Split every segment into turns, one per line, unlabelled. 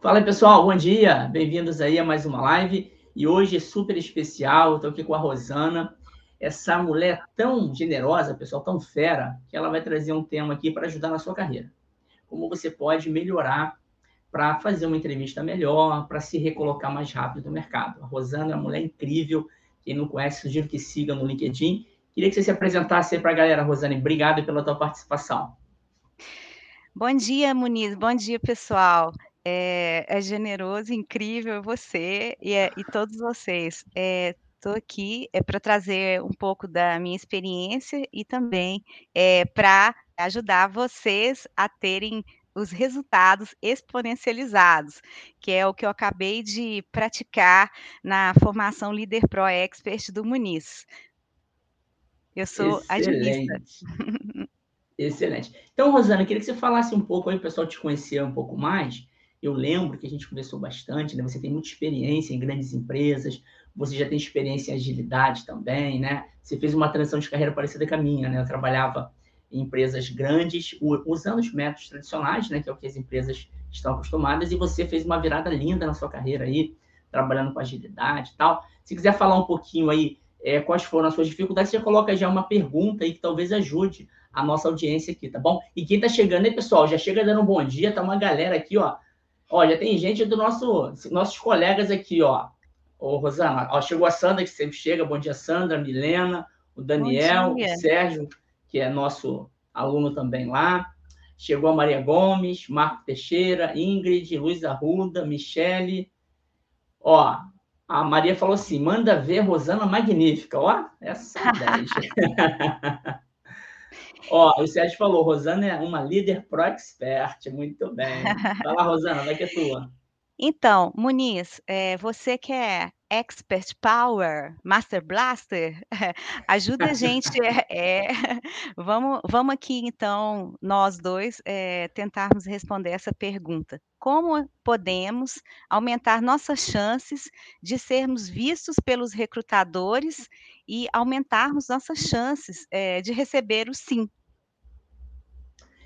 Fala aí, pessoal, bom dia. Bem-vindos aí a mais uma live. E hoje é super especial. Estou aqui com a Rosana, essa mulher tão generosa, pessoal, tão fera, que ela vai trazer um tema aqui para ajudar na sua carreira. Como você pode melhorar para fazer uma entrevista melhor, para se recolocar mais rápido no mercado. A Rosana é uma mulher incrível. Quem não conhece, sugiro que siga no LinkedIn. Queria que você se apresentasse aí para a galera, Rosane. Obrigado pela tua participação.
Bom dia, Muniz. Bom dia, pessoal. É, é generoso, incrível você e, é, e todos vocês. Estou é, aqui é para trazer um pouco da minha experiência e também é, para ajudar vocês a terem os resultados exponencializados, que é o que eu acabei de praticar na formação Líder Pro Expert do Muniz. Eu sou
Excelente. agilista. Excelente. Então, Rosana, eu queria que você falasse um pouco aí, o pessoal te conhecer um pouco mais, eu lembro que a gente conversou bastante, né? Você tem muita experiência em grandes empresas, você já tem experiência em agilidade também, né? Você fez uma transição de carreira parecida com a minha, né? Eu trabalhava em empresas grandes, usando os métodos tradicionais, né? Que é o que as empresas estão acostumadas, e você fez uma virada linda na sua carreira aí, trabalhando com agilidade e tal. Se quiser falar um pouquinho aí é, quais foram as suas dificuldades, você coloca já uma pergunta aí que talvez ajude a nossa audiência aqui, tá bom? E quem tá chegando aí, pessoal, já chega dando um bom dia, tá uma galera aqui, ó, Já tem gente do nosso, nossos colegas aqui, ó. Ô, Rosana, ó, chegou a Sandra, que sempre chega. Bom dia, Sandra, Milena, o Daniel, o Sérgio, que é nosso aluno também lá. Chegou a Maria Gomes, Marco Teixeira, Ingrid, Luiz Arruda, Michele. Ó, a Maria falou assim: manda ver Rosana Magnífica. Ó, essa é 10. Ó, o Sérgio falou, Rosana é uma líder pro expert, muito bem. Fala, Rosana, vai que é tua.
Então, Muniz, é, você que é Expert Power, Master Blaster, ajuda a gente. É, é, vamos, vamos aqui, então, nós dois, é, tentarmos responder essa pergunta. Como podemos aumentar nossas chances de sermos vistos pelos recrutadores e aumentarmos nossas chances é, de receber o sim?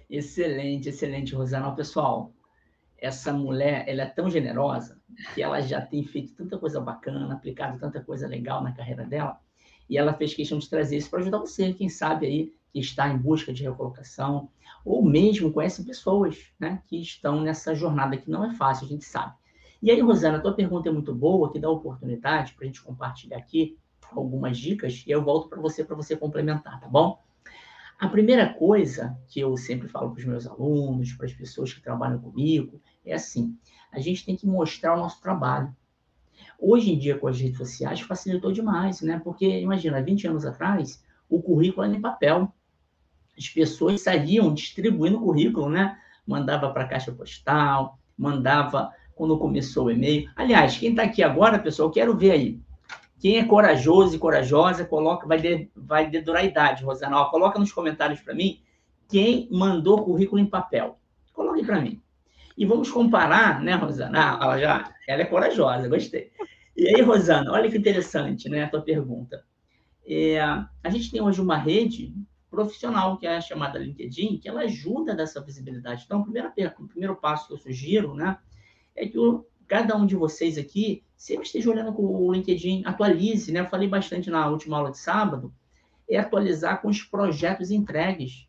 Excelente, excelente, Rosana. Pessoal, essa mulher, ela é tão generosa que ela já tem feito tanta coisa bacana, aplicado tanta coisa legal na carreira dela, e ela fez questão de trazer isso para ajudar você, quem sabe aí que está em busca de recolocação, ou mesmo conhece pessoas né, que estão nessa jornada que não é fácil, a gente sabe. E aí, Rosana, a tua pergunta é muito boa, que dá oportunidade para a gente compartilhar aqui algumas dicas, e eu volto para você para você complementar, tá bom? A primeira coisa que eu sempre falo para os meus alunos, para as pessoas que trabalham comigo, é assim: a gente tem que mostrar o nosso trabalho. Hoje em dia, com as redes sociais, facilitou demais, né? Porque, imagina, 20 anos atrás, o currículo era em papel. As pessoas saíam distribuindo o currículo, né? Mandava para a caixa postal, mandava quando começou o e-mail. Aliás, quem está aqui agora, pessoal, quero ver aí. Quem é corajoso e corajosa, coloca, vai, de, vai dedurar a idade, Rosana. Ó, coloca nos comentários para mim quem mandou currículo em papel. Coloque para mim. E vamos comparar, né, Rosana? Ah, ela já, ela é corajosa, gostei. E aí, Rosana, olha que interessante, né, a tua pergunta. É, a gente tem hoje uma rede profissional que é a chamada LinkedIn, que ela ajuda dessa visibilidade. Então, o primeiro, o primeiro passo que eu sugiro, né, é que o, cada um de vocês aqui sempre esteja olhando com o LinkedIn, atualize, né? Eu falei bastante na última aula de sábado, é atualizar com os projetos entregues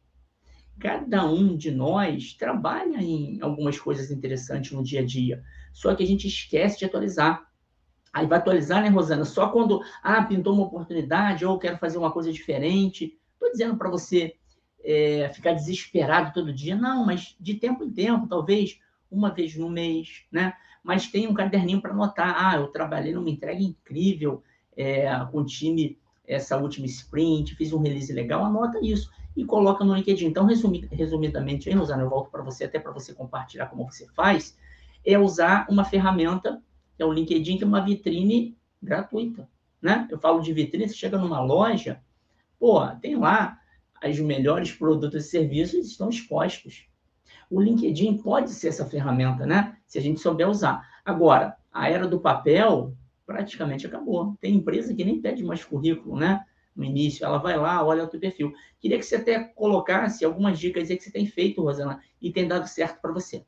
cada um de nós trabalha em algumas coisas interessantes no dia a dia, só que a gente esquece de atualizar. Aí vai atualizar, né, Rosana? Só quando, ah, pintou uma oportunidade ou quero fazer uma coisa diferente. Estou dizendo para você é, ficar desesperado todo dia. Não, mas de tempo em tempo, talvez uma vez no mês, né? Mas tem um caderninho para anotar. Ah, eu trabalhei numa entrega incrível é, com o time essa última sprint, fiz um release legal, anota isso e coloca no LinkedIn. Então, resumid, resumidamente, hein, Rosana, eu volto para você, até para você compartilhar como você faz, é usar uma ferramenta, que é o LinkedIn, que é uma vitrine gratuita, né? Eu falo de vitrine, você chega numa loja, pô, tem lá os melhores produtos e serviços estão expostos. O LinkedIn pode ser essa ferramenta, né? Se a gente souber usar. Agora, a era do papel praticamente acabou. Tem empresa que nem pede mais currículo, né? no início, ela vai lá, olha o teu perfil. Queria que você até colocasse algumas dicas aí que você tem feito, Rosana, e tem dado certo para você.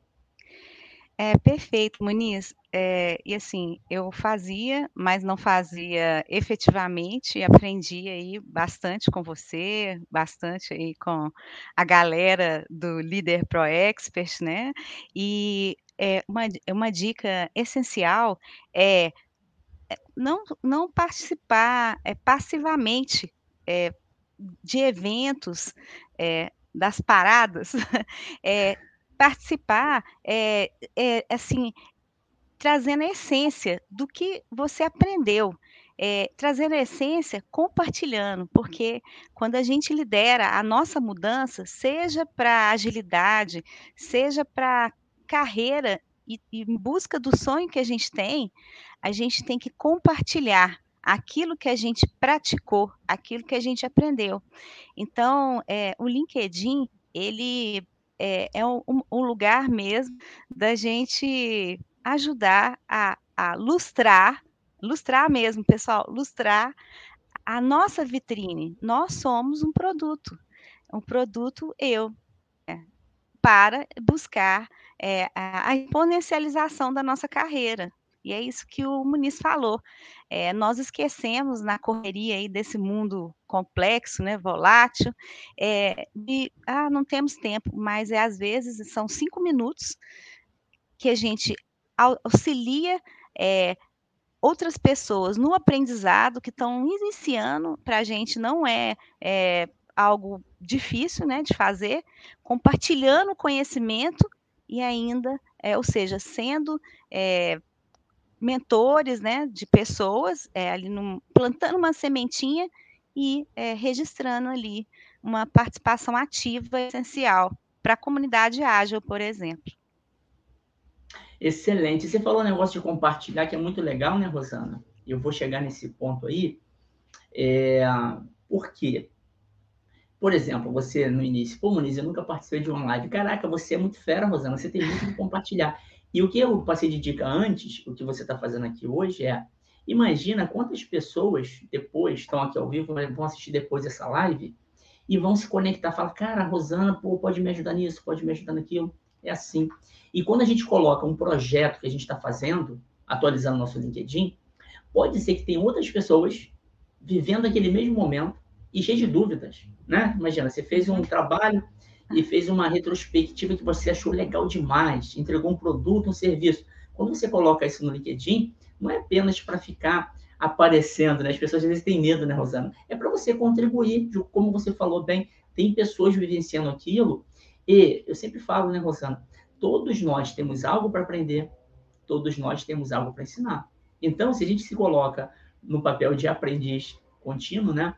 É, perfeito, Muniz. É, e assim, eu fazia, mas não fazia efetivamente, aprendi aí bastante com você, bastante aí com a galera do Líder Pro Expert, né? E é, uma, uma dica essencial é, é não, não participar é, passivamente é, de eventos, é, das paradas, é, participar, é, assim, trazendo a essência do que você aprendeu, é, trazendo a essência, compartilhando, porque quando a gente lidera a nossa mudança, seja para agilidade, seja para carreira e, em busca do sonho que a gente tem, a gente tem que compartilhar aquilo que a gente praticou, aquilo que a gente aprendeu. Então, é, o LinkedIn, ele é, é um, um, lugar mesmo da gente ajudar a, a lustrar, lustrar mesmo, pessoal, lustrar a nossa vitrine. Nós somos um produto, um produto eu, é, para buscar é, a, exponencialização da nossa carreira. E é isso que o Muniz falou. É, nós esquecemos na correria aí desse mundo complexo, né, volátil, é, de, ah, não temos tempo, mas é às vezes são cinco minutos que a gente auxilia é, outras pessoas no aprendizado que estão iniciando, para a gente não é, é algo difícil né, de fazer, compartilhando conhecimento e ainda, é, ou seja, sendo é, mentores, né, de pessoas, é, ali num, plantando uma sementinha e é, registrando ali uma participação ativa essencial para a comunidade ágil, por exemplo.
Excelente. Você falou um negócio de compartilhar que é muito legal, né, Rosana? Eu vou chegar nesse ponto aí. É, por quê? Por exemplo, você no início, pô, Muniz, eu nunca participei de uma live. Caraca, você é muito fera, Rosana, você tem muito de compartilhar. E o que eu passei de dica antes, o que você está fazendo aqui hoje é, imagina quantas pessoas depois estão aqui ao vivo, vão assistir depois essa live e vão se conectar, falar, cara, Rosana, pô, pode me ajudar nisso, pode me ajudar naquilo. É assim. E quando a gente coloca um projeto que a gente está fazendo, atualizando nosso LinkedIn, pode ser que tem outras pessoas vivendo aquele mesmo momento e cheio de dúvidas, né? Imagina, você fez um trabalho e fez uma retrospectiva que você achou legal demais, entregou um produto, um serviço. Quando você coloca isso no LinkedIn, não é apenas para ficar aparecendo, né? As pessoas às vezes têm medo, né, Rosana? É para você contribuir, como você falou bem, tem pessoas vivenciando aquilo e eu sempre falo, né, Rosana? Todos nós temos algo para aprender, todos nós temos algo para ensinar. Então, se a gente se coloca no papel de aprendiz contínuo, né?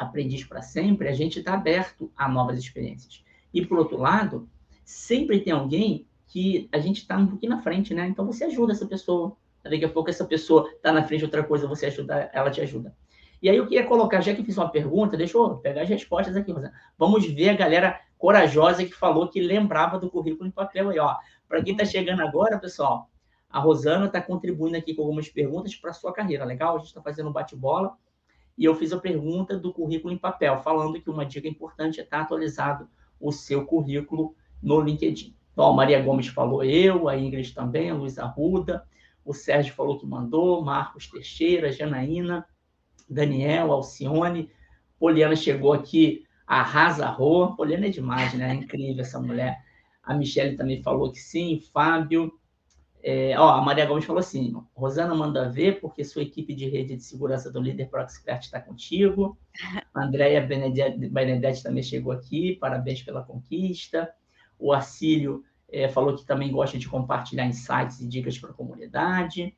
Aprendiz para sempre, a gente está aberto a novas experiências. E, por outro lado, sempre tem alguém que a gente está um pouquinho na frente, né? Então, você ajuda essa pessoa. Daqui a pouco, essa pessoa está na frente de outra coisa, você ajuda, ela te ajuda. E aí, eu queria colocar, já que fiz uma pergunta, deixa eu pegar as respostas aqui, Rosana. Vamos ver a galera corajosa que falou que lembrava do currículo em papel aí, ó. Para quem está chegando agora, pessoal, a Rosana está contribuindo aqui com algumas perguntas para sua carreira, legal? A gente está fazendo um bate-bola. E eu fiz a pergunta do currículo em papel, falando que uma dica importante é estar atualizado o seu currículo no LinkedIn. Então, a Maria Gomes falou eu, a Ingrid também, a Luiz Arruda, o Sérgio falou que mandou, Marcos Teixeira, Janaína, Daniel, Alcione, Poliana chegou aqui, arrasarrou. Poliana é demais, né? É incrível essa mulher. A Michelle também falou que sim, Fábio. É, ó, a Maria Gomes falou assim: Rosana manda ver, porque sua equipe de rede de segurança do Líder Pro Expert está contigo. Andréia Benedetti também chegou aqui, parabéns pela conquista. O Arcílio é, falou que também gosta de compartilhar insights e dicas para a comunidade.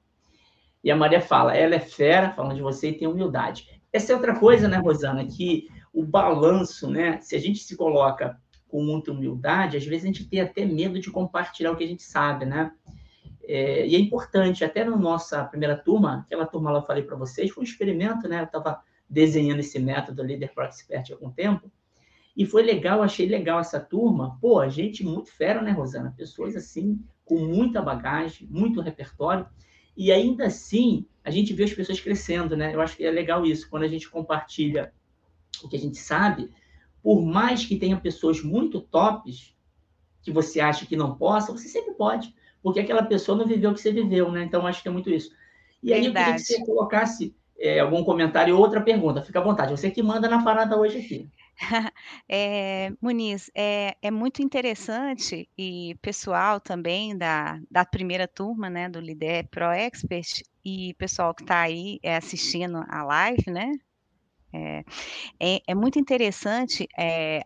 E a Maria fala: ela é fera, falando de você e tem humildade. Essa é outra coisa, né, Rosana, que o balanço, né, se a gente se coloca com muita humildade, às vezes a gente tem até medo de compartilhar o que a gente sabe, né? É, e é importante, até na nossa primeira turma, aquela turma lá eu falei para vocês, foi um experimento, né? Eu estava desenhando esse método Leader Pro Expert há algum tempo, e foi legal, achei legal essa turma. Pô, gente muito fera, né, Rosana? Pessoas assim, com muita bagagem, muito repertório, e ainda assim a gente vê as pessoas crescendo, né? Eu acho que é legal isso, quando a gente compartilha o que a gente sabe, por mais que tenha pessoas muito tops, que você acha que não possa, você sempre pode porque aquela pessoa não viveu o que você viveu, né? Então, acho que é muito isso. E aí, Verdade. eu queria que você colocasse é, algum comentário ou outra pergunta. Fica à vontade. Você que manda na parada hoje aqui.
É, Muniz, é, é, muito interessante e pessoal também da, da primeira turma, né, do Lider Pro Expert e pessoal que está aí é, assistindo a live, né, é, é, é muito interessante é,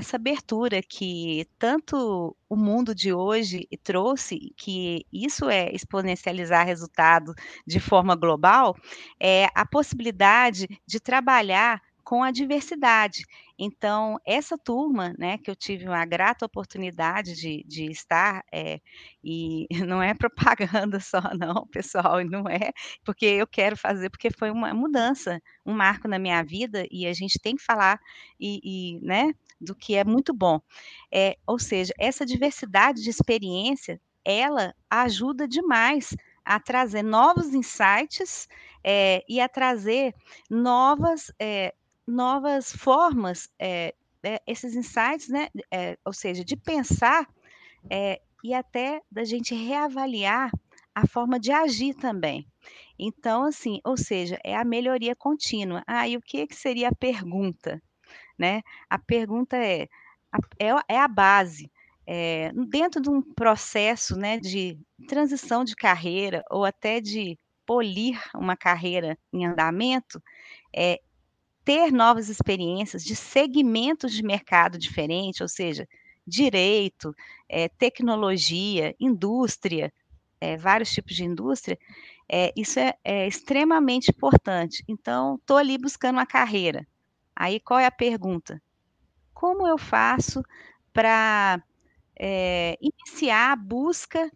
essa abertura que tanto o mundo de hoje trouxe, que isso é exponencializar resultado de forma global, é a possibilidade de trabalhar com a diversidade. Então, essa turma, né, que eu tive uma grata oportunidade de, de estar, é, e não é propaganda só, não, pessoal, não é porque eu quero fazer, porque foi uma mudança, um marco na minha vida, e a gente tem que falar e, e né, do que é muito bom. É, ou seja, essa diversidade de experiência, ela ajuda demais a trazer novos insights é, e a trazer novas é, novas formas, é, é, esses insights, né, é, ou seja, de pensar e até da gente reavaliar a forma de agir também. Então, assim, ou seja, é a melhoria contínua. Ah, e o que, que seria a pergunta? Né? A pergunta é, é, é a base. É, dentro de um processo né, de transição de carreira ou até de polir uma carreira em andamento, é, ter novas experiências de segmentos de mercado diferente, ou seja, direito, é, tecnologia, indústria, é, vários tipos de indústria, é, isso é, é, extremamente importante. Então, estou ali buscando uma carreira. Aí, qual é a pergunta? Como eu faço para iniciar a busca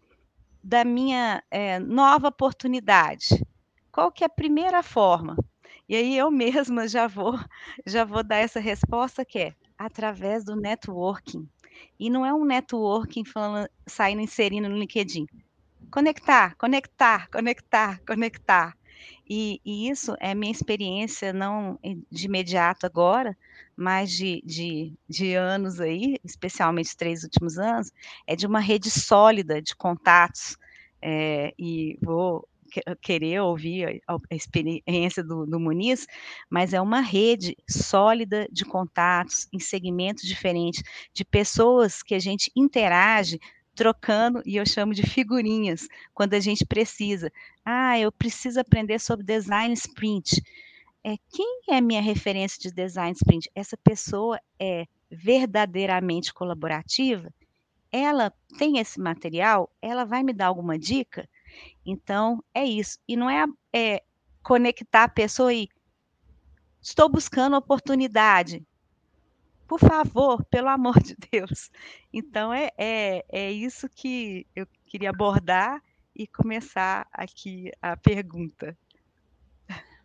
da minha nova oportunidade? Qual que é a primeira forma? E aí eu mesma já vou já vou dar essa resposta que é através do networking. E não é um networking falando, saindo inserindo no LinkedIn. Conectar, conectar, conectar, conectar. E, e, isso é minha experiência, não de imediato agora, mas de, de, de anos aí, especialmente três últimos anos, é de uma rede sólida de contatos. É, e vou querer ouvir a, experiência do, do Muniz, mas é uma rede sólida de contatos em segmentos diferentes, de pessoas que a gente interage trocando, e eu chamo de figurinhas, quando a gente precisa. Ah, eu preciso aprender sobre design sprint. É, quem é minha referência de design sprint? Essa pessoa é verdadeiramente colaborativa? Ela tem esse material? Ela vai me dar alguma dica? Então, é isso. E não é, é conectar a pessoa e estou buscando oportunidade. Por favor, pelo amor de Deus. Então, é, é, é isso que eu queria abordar e começar aqui a pergunta.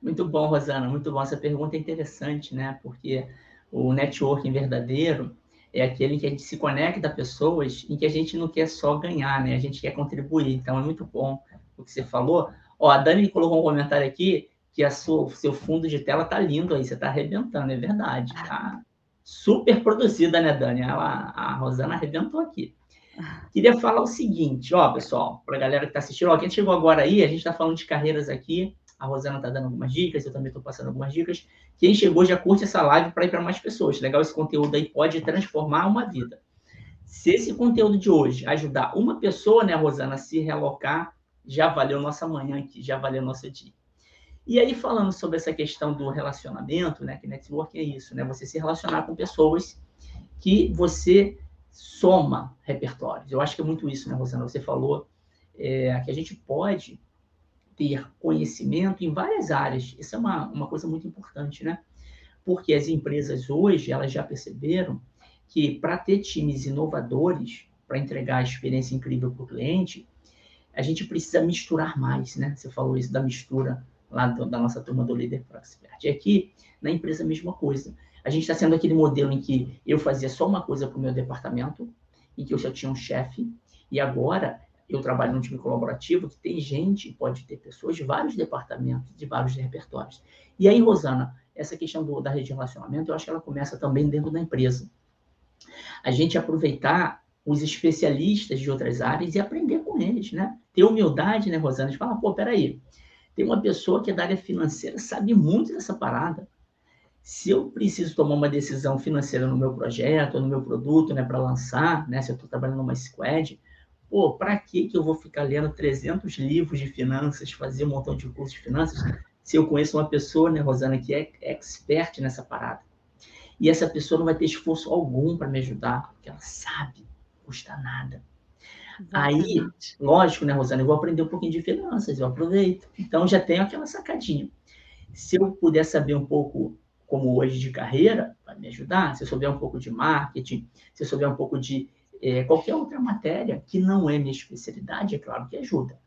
Muito bom, Rosana, muito bom. Essa pergunta é interessante, né? Porque o networking verdadeiro é aquele que a gente se conecta a pessoas em que a gente não quer só ganhar, né? A gente quer contribuir. Então, é muito bom o que você falou. Ó, a Dani colocou um comentário aqui que a sua, seu fundo de tela tá lindo aí, você tá arrebentando, é verdade. Tá super produzida, né, Dani? Ela, a Rosana arrebentou aqui. Queria falar o seguinte, ó, pessoal, para a galera que está assistindo, ó, quem chegou agora aí, a gente está falando de carreiras aqui, a Rosana está dando algumas dicas, eu também estou passando algumas dicas. Quem chegou já curte essa live para ir para mais pessoas. Legal, esse conteúdo aí pode transformar uma vida. Se esse conteúdo de hoje ajudar uma pessoa, né, Rosana, a se realocar já valeu nossa manhã aqui, já valeu nosso dia. E aí, falando sobre essa questão do relacionamento, né? Que network é isso, né? Você se relacionar com pessoas que você soma repertórios. Eu acho que é muito isso, né, Rosana? Você falou é, que a gente pode ter conhecimento em várias áreas. Isso é uma, uma coisa muito importante, né? Porque as empresas hoje, elas já perceberam que para ter times inovadores, para entregar a experiência incrível para o cliente, a gente precisa misturar mais, né? Você falou isso da mistura lá do, da nossa turma do Líder Pro Expert. E aqui, na empresa, a mesma coisa. A gente está sendo aquele modelo em que eu fazia só uma coisa para o meu departamento, em que eu já tinha um chefe, e agora eu trabalho num time colaborativo que tem gente, pode ter pessoas de vários departamentos, de vários repertórios. E aí, Rosana, essa questão do, da rede de relacionamento, eu acho que ela começa também dentro da empresa. A gente aproveitar os especialistas de outras áreas e aprender com eles, né? Ter humildade, né, Rosana? De falar, pô, peraí, tem uma pessoa que é da área financeira, sabe muito dessa parada. Se eu preciso tomar uma decisão financeira no meu projeto, no meu produto, né, para lançar, né, se eu estou trabalhando numa squad, pô, para que que eu vou ficar lendo 300 livros de finanças, fazer um montão de cursos de finanças, se eu conheço uma pessoa, né, Rosana, que é expert nessa parada? E essa pessoa não vai ter esforço algum para me ajudar, porque ela sabe, custa nada. Exatamente. Aí, lógico, né, Rosana, eu vou aprender um pouquinho de finanças, eu aproveito. Então, já tenho aquela sacadinha. Se eu puder saber um pouco, como hoje, de carreira, vai me ajudar. Se eu souber um pouco de marketing, se eu souber um pouco de é, qualquer outra matéria que não é minha especialidade, é claro que ajuda.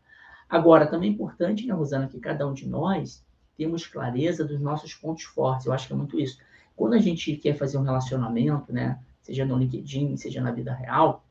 Agora, também é importante, né, Rosana, que cada um de nós temos clareza dos nossos pontos fortes. Eu acho que é muito isso. Quando a gente quer fazer um relacionamento, né, seja no LinkedIn, seja na vida real,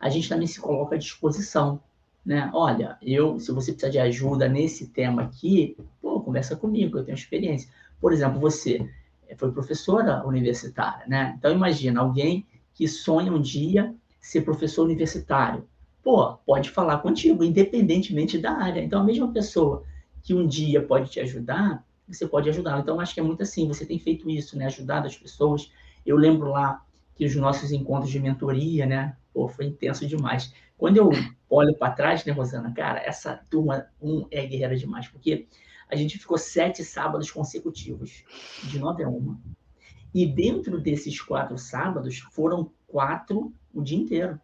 a gente também se coloca à disposição, né? Olha, eu, se você precisar de ajuda nesse tema aqui, pô, conversa comigo, eu tenho experiência. Por exemplo, você foi professora universitária, né? Então imagina alguém que sonha um dia ser professor universitário. Pô, pode falar contigo, independentemente da área. Então a mesma pessoa que um dia pode te ajudar, você pode ajudá-la. Então acho que é muito assim, você tem feito isso, né? Ajudado as pessoas. Eu lembro lá que os nossos encontros de mentoria, né? Pô, foi intenso demais. Quando eu olho para trás, né, Rosana, cara, essa turma um é guerreira demais, porque a gente ficou sete sábados consecutivos, de nove a uma. E dentro desses quatro sábados, foram quatro o dia inteiro,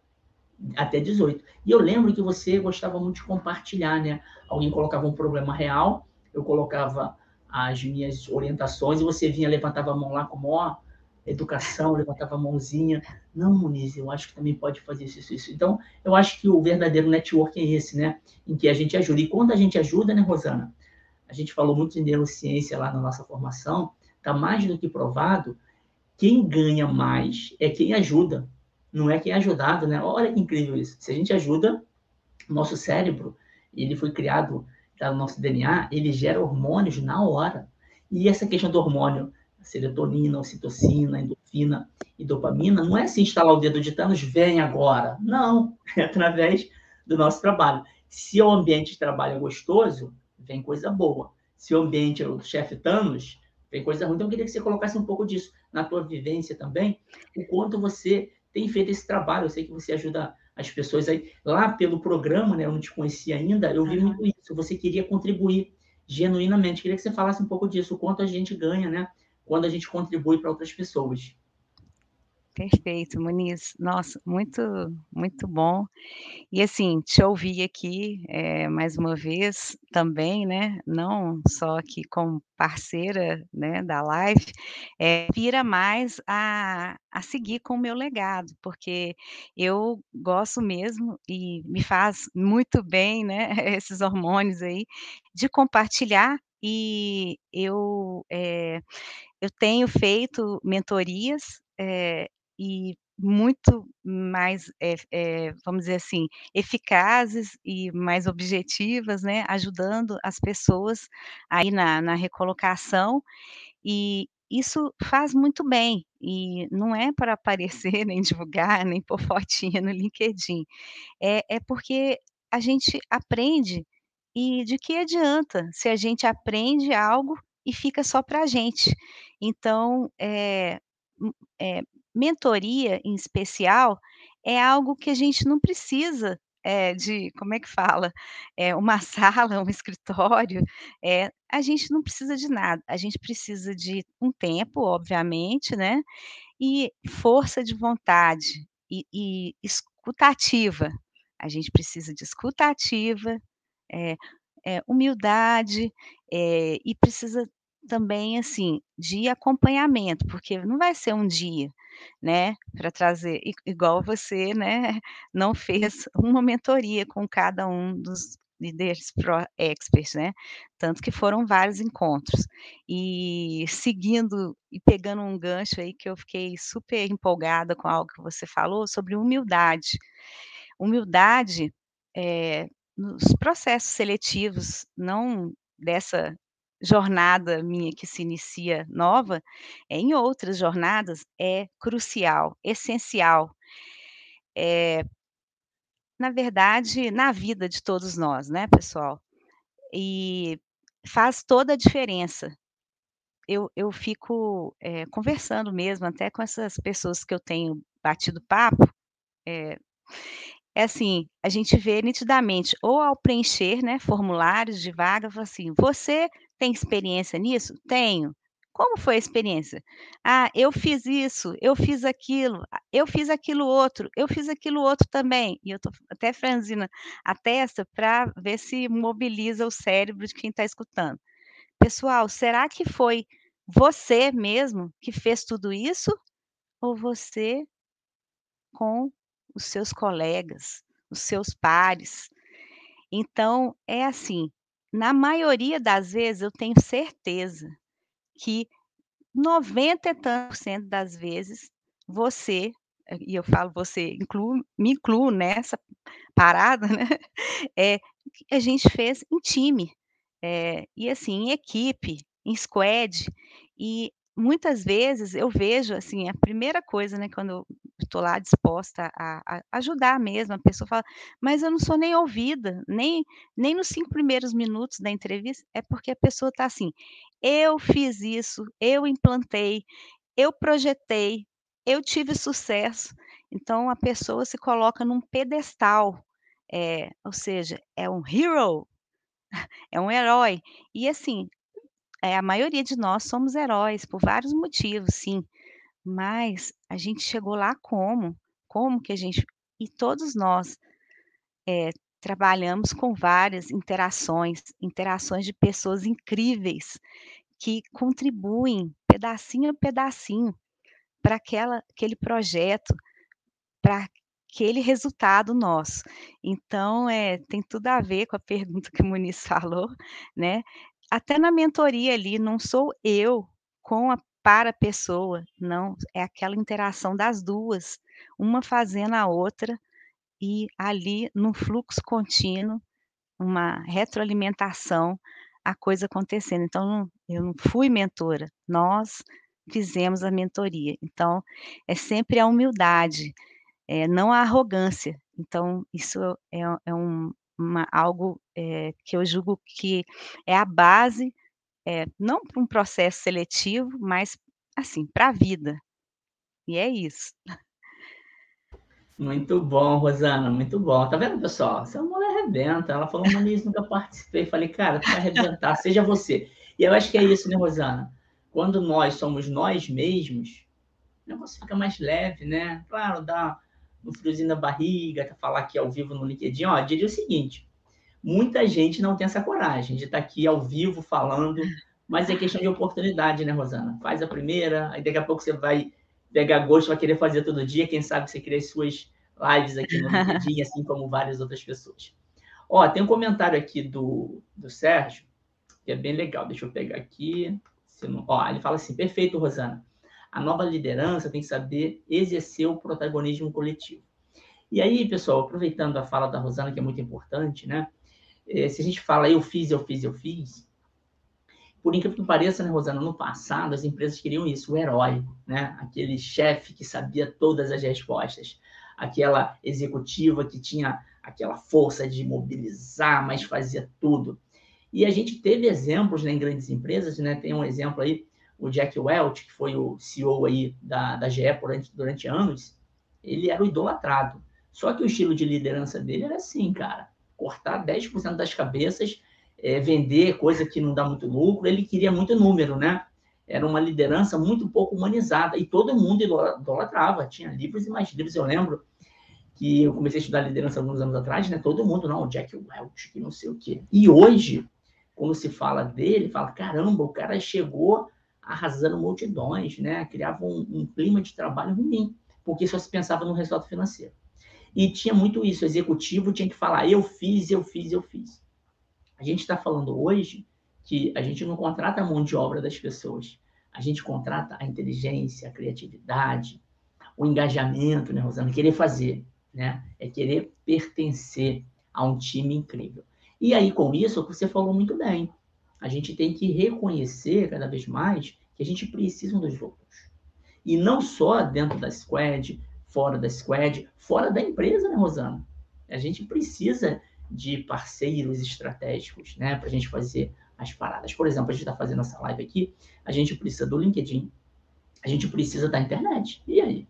até 18. E eu lembro que você gostava muito de compartilhar, né? Alguém colocava um problema real, eu colocava as minhas orientações e você vinha, levantava a mão lá com ó, educação, levantava a mãozinha. Não, Muniz, eu acho que também pode fazer isso, isso, isso. Então, eu acho que o verdadeiro network é esse, né? Em que a gente ajuda. E quando a gente ajuda, né, Rosana? A gente falou muito de neurociência lá na nossa formação, está mais do que provado, quem ganha mais é quem ajuda, não é quem é ajudado, né? Olha que incrível isso. Se a gente ajuda, nosso cérebro, ele foi criado, tá no nosso DNA, ele gera hormônios na hora. E essa questão do hormônio serotonina, ocitocina, endorfina e dopamina, não é assim instalar o dedo de Thanos, vem agora. Não, é através do nosso trabalho. Se o ambiente de trabalho é gostoso, vem coisa boa. Se o ambiente é o chefe Thanos, vem coisa ruim. Então, eu queria que você colocasse um pouco disso na tua vivência também, o quanto você tem feito esse trabalho. Eu sei que você ajuda as pessoas aí. Lá pelo programa, né, eu não te conhecia ainda, eu vi muito isso. Você queria contribuir genuinamente. Queria que você falasse um pouco disso, o quanto a gente ganha, né? Quando a gente contribui para outras pessoas.
Perfeito, Muniz. Nossa, muito, muito bom. E assim, te ouvir aqui, eh, mais uma vez também, né, não só aqui como parceira, né, da live, eh, inspira mais a a seguir com o meu legado, porque eu gosto mesmo e me faz muito bem, né, esses hormônios aí, de compartilhar e eu, eh, eu tenho feito mentorias, eh, e muito mais, eh eh, vamos dizer assim, eficazes e mais objetivas, né, ajudando as pessoas aí na na recolocação, e isso faz muito bem, e não é para aparecer, nem divulgar, nem pôr fotinha no LinkedIn, é é porque a gente aprende, e de que adianta se a gente aprende algo e fica só para a gente. Então, eh, eh, mentoria, em especial, é algo que a gente não precisa, eh, de como é que fala? Eh, uma sala, um escritório, eh, a gente não precisa de nada, a gente precisa de um tempo, obviamente, né, e força de vontade e e escuta ativa. A gente precisa de escuta eh, humildade, eh, e precisa também, assim, de acompanhamento, porque não vai ser um dia, né, para trazer igual você, né, não fez uma mentoria com cada um dos líderes pro experts, né, tanto que foram vários encontros. E seguindo e pegando um gancho aí que eu fiquei super empolgada com algo que você falou sobre humildade. Humildade, eh, nos processos seletivos, não dessa jornada minha que se inicia nova, é em outras jornadas, é crucial, essencial. é, na verdade, na vida de todos nós, né, pessoal. E faz toda a diferença. Eu eu fico, eh, conversando mesmo até com essas pessoas que eu tenho batido papo, eh, é assim, a gente vê nitidamente ou ao preencher, né, formulários de vaga, assim: "Você tem experiência nisso?". "Tenho". "Como foi a experiência?". "Ah, eu fiz isso, eu fiz aquilo, ah, eu fiz aquilo outro, eu fiz aquilo outro também". E eu tô até franzindo a testa para ver se mobiliza o cérebro de quem está escutando. Pessoal, será que foi você mesmo que fez tudo isso? Ou você com os seus colegas, os seus pares? Então, é assim, na maioria das vezes eu tenho certeza que 90 e tanto por cento das vezes, você, e eu falo você, incluo me incluo nessa parada, né, é, a gente fez em time. Eh, e assim, em equipe, em squad, e muitas vezes eu vejo, assim, a primeira coisa, né, quando eu estou lá disposta a a ajudar mesmo, a pessoa fala: "Mas eu não sou nem ouvida, nem nem nos 5 primeiros minutos da entrevista", é porque a pessoa está assim: "Eu fiz isso, eu implantei, eu projetei, eu tive sucesso". Então a pessoa se coloca num pedestal, eh, ou seja, é um hero. É um herói. E assim, eh, a maioria de nós somos heróis por vários motivos, sim, mas a gente chegou lá como? Como que a gente e todos nós, eh, trabalhamos com várias interações, interações de pessoas incríveis, que contribuem pedacinho a pedacinho para aquele projeto, para aquele resultado nosso. Então, eh, tem tudo a ver com a pergunta que o Muniz falou, né, até na mentoria ali, não sou eu com a para a pessoa, não, é aquela interação das 2, uma fazendo a outra, e ali num fluxo contínuo, uma retroalimentação, a coisa acontecendo. Então eu não fui mentora, nós fizemos a mentoria. Então, é sempre a humildade, eh, não a arrogância. Então isso é é um uma algo, eh, que eu julgo que é a base, eh, não para um processo seletivo, mas, assim, para a vida. E é isso.
Muito bom, Rosana, muito bom. Tá vendo, pessoal? Essa mulher arrebenta. Ela falou: "Muniz, nunca participei". Falei: "Cara, tu vai arrebentar, seja você". E eu acho que é isso, né, Rosana? Quando nós somos nós mesmos, o negócio fica mais leve, né? Claro, dá um friozinho na barriga, falar aqui ao vivo no LinkedIn. Ó, diria o seguinte: muita gente não tem essa coragem de estar tá aqui ao vivo falando, mas é questão de oportunidade, né, Rosana? Faz a primeira, aí daqui a pouco você vai pegar gosto, vai querer fazer todo dia, quem sabe você cria as suas lives aqui no LinkedIn, assim como várias outras pessoas. Ó, tem um comentário aqui do, do Sérgio, que é bem legal. Deixa eu pegar aqui. Não... Ó, ele fala assim: perfeito, Rosana. A nova liderança tem que saber exercer o protagonismo coletivo. E aí, pessoal, aproveitando a fala da Rosana, que é muito importante, né? Eh, se a gente fala eu fiz, eu fiz, eu fiz, por incrível que pareça, né, Rosana, no passado as empresas queriam isso, o herói, né? Aquele chefe que sabia todas as respostas, aquela executiva que tinha aquela força de mobilizar, mas fazia tudo. E a gente teve exemplos né, em grandes empresas, né? Tem um exemplo aí, o Jack Welch, que foi o CEO aí da, da GE durante, durante anos, ele era o idolatrado. Só que o estilo de liderança dele era assim, cara, cortar 10% das cabeças, é, vender coisa que não dá muito lucro, ele queria muito número, né? Era uma liderança muito pouco humanizada e todo mundo idolatrava, tinha livros e mais livros. Eu lembro que eu comecei a estudar liderança alguns anos atrás, né? Todo mundo, não, Jack Welch, que não sei o quê. E hoje, quando se fala dele, fala, caramba, o cara chegou arrasando multidões, né? Criava um, um clima de trabalho ruim, porque só se pensava no resultado financeiro. E tinha muito isso, o executivo tinha que falar, eu fiz, eu fiz, eu fiz. A gente está falando hoje que a gente não contrata a mão de obra das pessoas, a gente contrata a inteligência, a criatividade, o engajamento, né, Rosana? Querer fazer, né? É querer pertencer a um time incrível. E aí, com isso, você falou muito bem. A gente tem que reconhecer cada vez mais que a gente precisa dos outros. E não só dentro da squad, fora da squad, fora da empresa, né, Rosana? A gente precisa de parceiros estratégicos, né, para a gente fazer as paradas. Por exemplo, a gente está fazendo essa live aqui, a gente precisa do LinkedIn, a gente precisa da internet. E aí?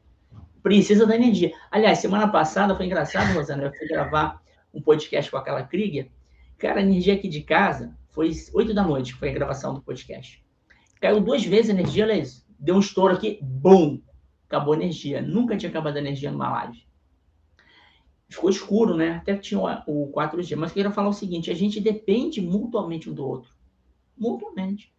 Precisa da energia. Aliás, semana passada foi engraçado, Rosana, eu fui gravar um podcast com aquela Krieger. Cara, a energia aqui de casa foi 8 da noite, foi a gravação do podcast. Caiu duas vezes a energia, isso. Deu um estouro aqui, bum! Acabou a energia. Nunca tinha acabado a energia numa live. Ficou escuro, né? Até tinha o 4G. Mas eu queria falar o seguinte: a gente depende mutuamente um do outro. Mutuamente.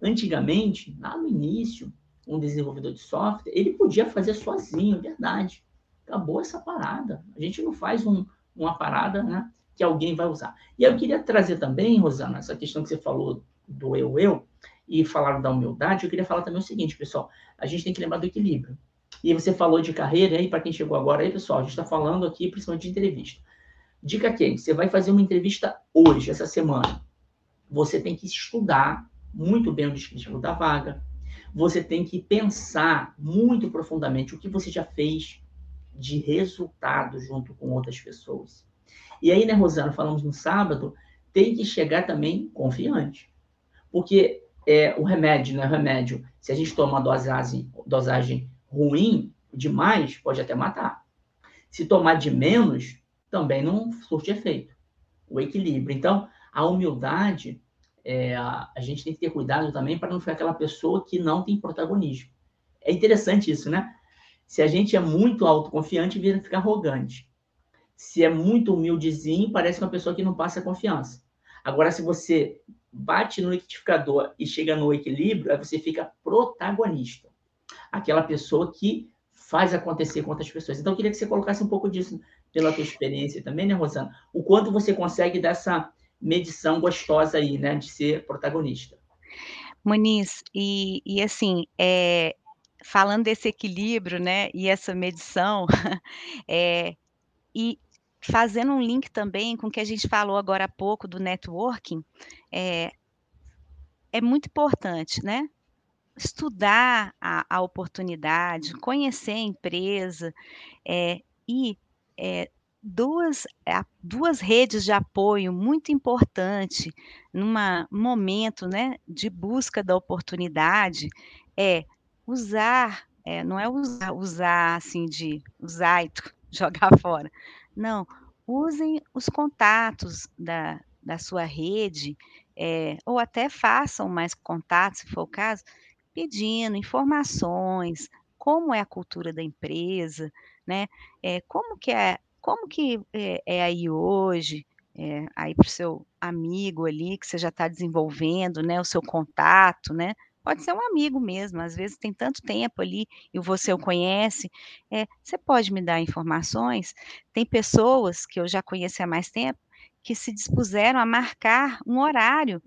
Antigamente, lá no início, um desenvolvedor de software, ele podia fazer sozinho, verdade. Acabou essa parada. A gente não faz um, uma parada né, que alguém vai usar. E eu queria trazer também, Rosana, essa questão que você falou do eu-eu, e falaram da humildade, eu queria falar também o seguinte, pessoal, a gente tem que lembrar do equilíbrio. E você falou de carreira, e aí, para quem chegou agora, aí, pessoal, a gente está falando aqui principalmente de entrevista. Dica quente, você vai fazer uma entrevista hoje, essa semana. Você tem que estudar muito bem o descritivo da vaga. Você tem que pensar muito profundamente o que você já fez de resultado junto com outras pessoas. E aí, né, Rosana, falamos no sábado, tem que chegar também confiante. Porque é, o remédio, né, remédio, se a gente toma uma dosagem, dosagem ruim demais, pode até matar. Se tomar de menos, também não surte efeito. O equilíbrio. Então, a humildade, é, a, a gente tem que ter cuidado também para não ficar aquela pessoa que não tem protagonismo. É interessante isso, né? Se a gente é muito autoconfiante, vira ficar arrogante. Se é muito humildezinho, parece uma pessoa que não passa confiança. Agora, se você bate no liquidificador e chega no equilíbrio, aí você fica protagonista. Aquela pessoa que faz acontecer com outras pessoas. Então, eu queria que você colocasse um pouco disso pela tua experiência também, né, Rosana? O quanto você consegue dessa medição gostosa aí, né, de ser protagonista.
Muniz, e, e assim, é, falando desse equilíbrio, né, e essa medição, é, e fazendo um link também com o que a gente falou agora há pouco do networking, é, é muito importante, né? Estudar a, a oportunidade, conhecer a empresa é, e é, duas, duas redes de apoio muito importante num momento né, de busca da oportunidade é usar, é, não é usar, usar assim de usar e jogar fora. Não, usem os contatos da, da sua rede, é, ou até façam mais contatos, se for o caso, pedindo informações, como é a cultura da empresa, né? É, como que é, como que é, é aí hoje, é, aí para o seu amigo ali que você já está desenvolvendo, né? O seu contato, né? Pode ser um amigo mesmo, às vezes tem tanto tempo ali e você o conhece. É, você pode me dar informações? Tem pessoas que eu já conheci há mais tempo que se dispuseram a marcar um horário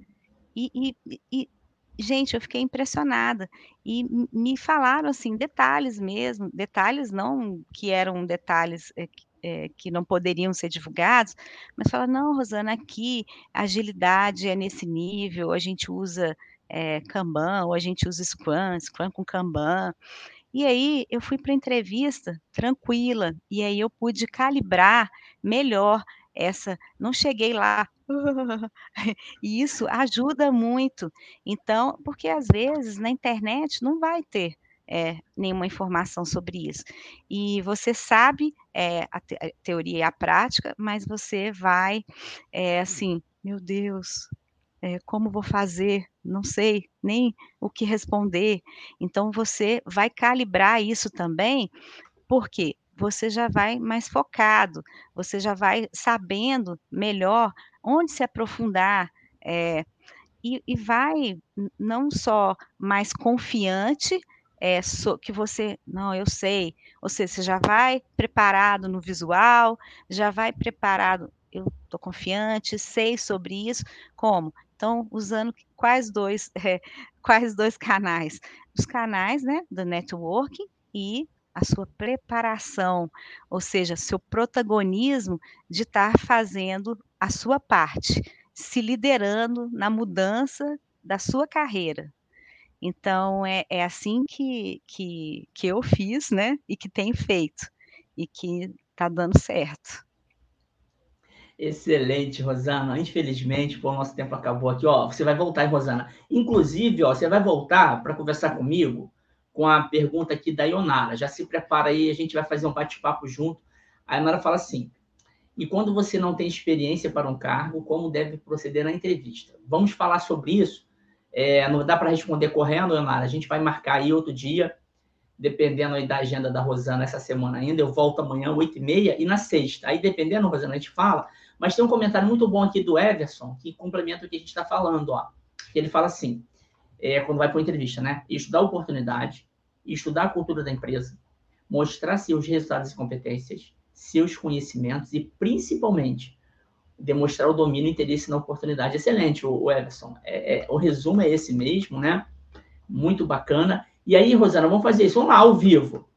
e, e, e gente, eu fiquei impressionada e me falaram assim detalhes mesmo, detalhes não que eram detalhes é, é, que não poderiam ser divulgados, mas fala não, Rosana, aqui agilidade é nesse nível, a gente usa é, Kanban, ou a gente usa Scrum, Scrum com Kanban. E aí eu fui para a entrevista tranquila, e aí eu pude calibrar melhor essa. Não cheguei lá. e isso ajuda muito. Então, porque às vezes na internet não vai ter é, nenhuma informação sobre isso. E você sabe é, a, te a, teoria e a prática, mas você vai, é, assim, meu Deus, é, como vou fazer? Não sei nem o que responder. Então, você vai calibrar isso também, porque você já vai mais focado, você já vai sabendo melhor onde se aprofundar, é, e, e, vai não só mais confiante, é, so, que você, não, eu sei, ou seja, você já vai preparado no visual, já vai preparado, eu estou confiante, sei sobre isso, como? Então, usando quais dois, é, quais dois canais? Os canais né, do networking e a sua preparação, ou seja, seu protagonismo de estar fazendo a sua parte, se liderando na mudança da sua carreira. Então é é assim que que que eu fiz, né, e que tenho feito, e que está dando certo.
Excelente, Rosana. Infelizmente, pô, nosso tempo acabou aqui. Ó, você vai voltar, Rosana? Inclusive, ó, você vai voltar para conversar comigo com a pergunta aqui da Ionara. Já se prepara aí, a gente vai fazer um bate-papo junto. A Ionara fala assim: e quando você não tem experiência para um cargo, como deve proceder na entrevista? Vamos falar sobre isso. É, não dá para responder correndo, Ionara. A gente vai marcar aí outro dia, dependendo aí da agenda da Rosana essa semana ainda. Eu volto amanhã, 8h30, e na sexta. Aí, dependendo, Rosana, a gente fala mas tem um comentário muito bom aqui do Everson, que complementa o que a gente está falando. Ó. Ele fala assim, é, quando vai para uma entrevista, né? Estudar oportunidade, estudar a cultura da empresa, mostrar seus resultados e competências, seus conhecimentos e, principalmente, demonstrar o domínio e interesse na oportunidade. Excelente, o, Everson. É, é, o resumo é esse mesmo, né? Muito bacana. E aí, Rosana, vamos fazer isso. Vamos lá, ao vivo.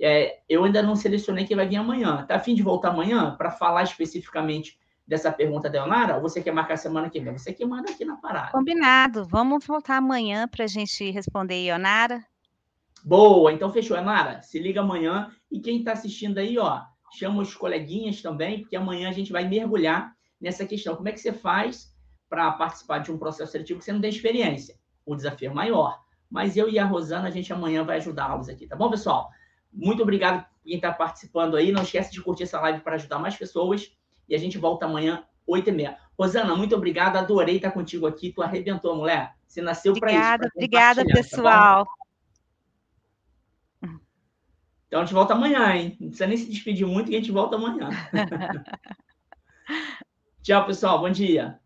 É, eu ainda não selecionei quem vai vir amanhã. Tá afim de voltar amanhã para falar especificamente dessa pergunta da Leonara? Ou você quer marcar semana que vem? Você que manda aqui na parada.
Combinado. Vamos voltar amanhã para a gente responder, Leonara.
Boa, então fechou. Leonara, se liga amanhã. E quem está assistindo aí, ó, chama os coleguinhas também, porque amanhã a gente vai mergulhar nessa questão. Como é que você faz para participar de um processo seletivo que você não tem experiência? O desafio é maior. Mas eu e a Rosana, a gente amanhã vai ajudá-los aqui, tá bom, pessoal? Muito obrigado por quem está participando aí. Não esquece de curtir essa live para ajudar mais pessoas. E a gente volta amanhã, 8h30. Rosana, muito obrigado. Adorei estar contigo aqui. Tu arrebentou, mulher. Você nasceu para isso.
Obrigada, obrigada, tá pessoal. Tá
então a gente volta amanhã, hein? Não precisa nem se despedir muito que a gente volta amanhã. Tchau, pessoal. Bom dia.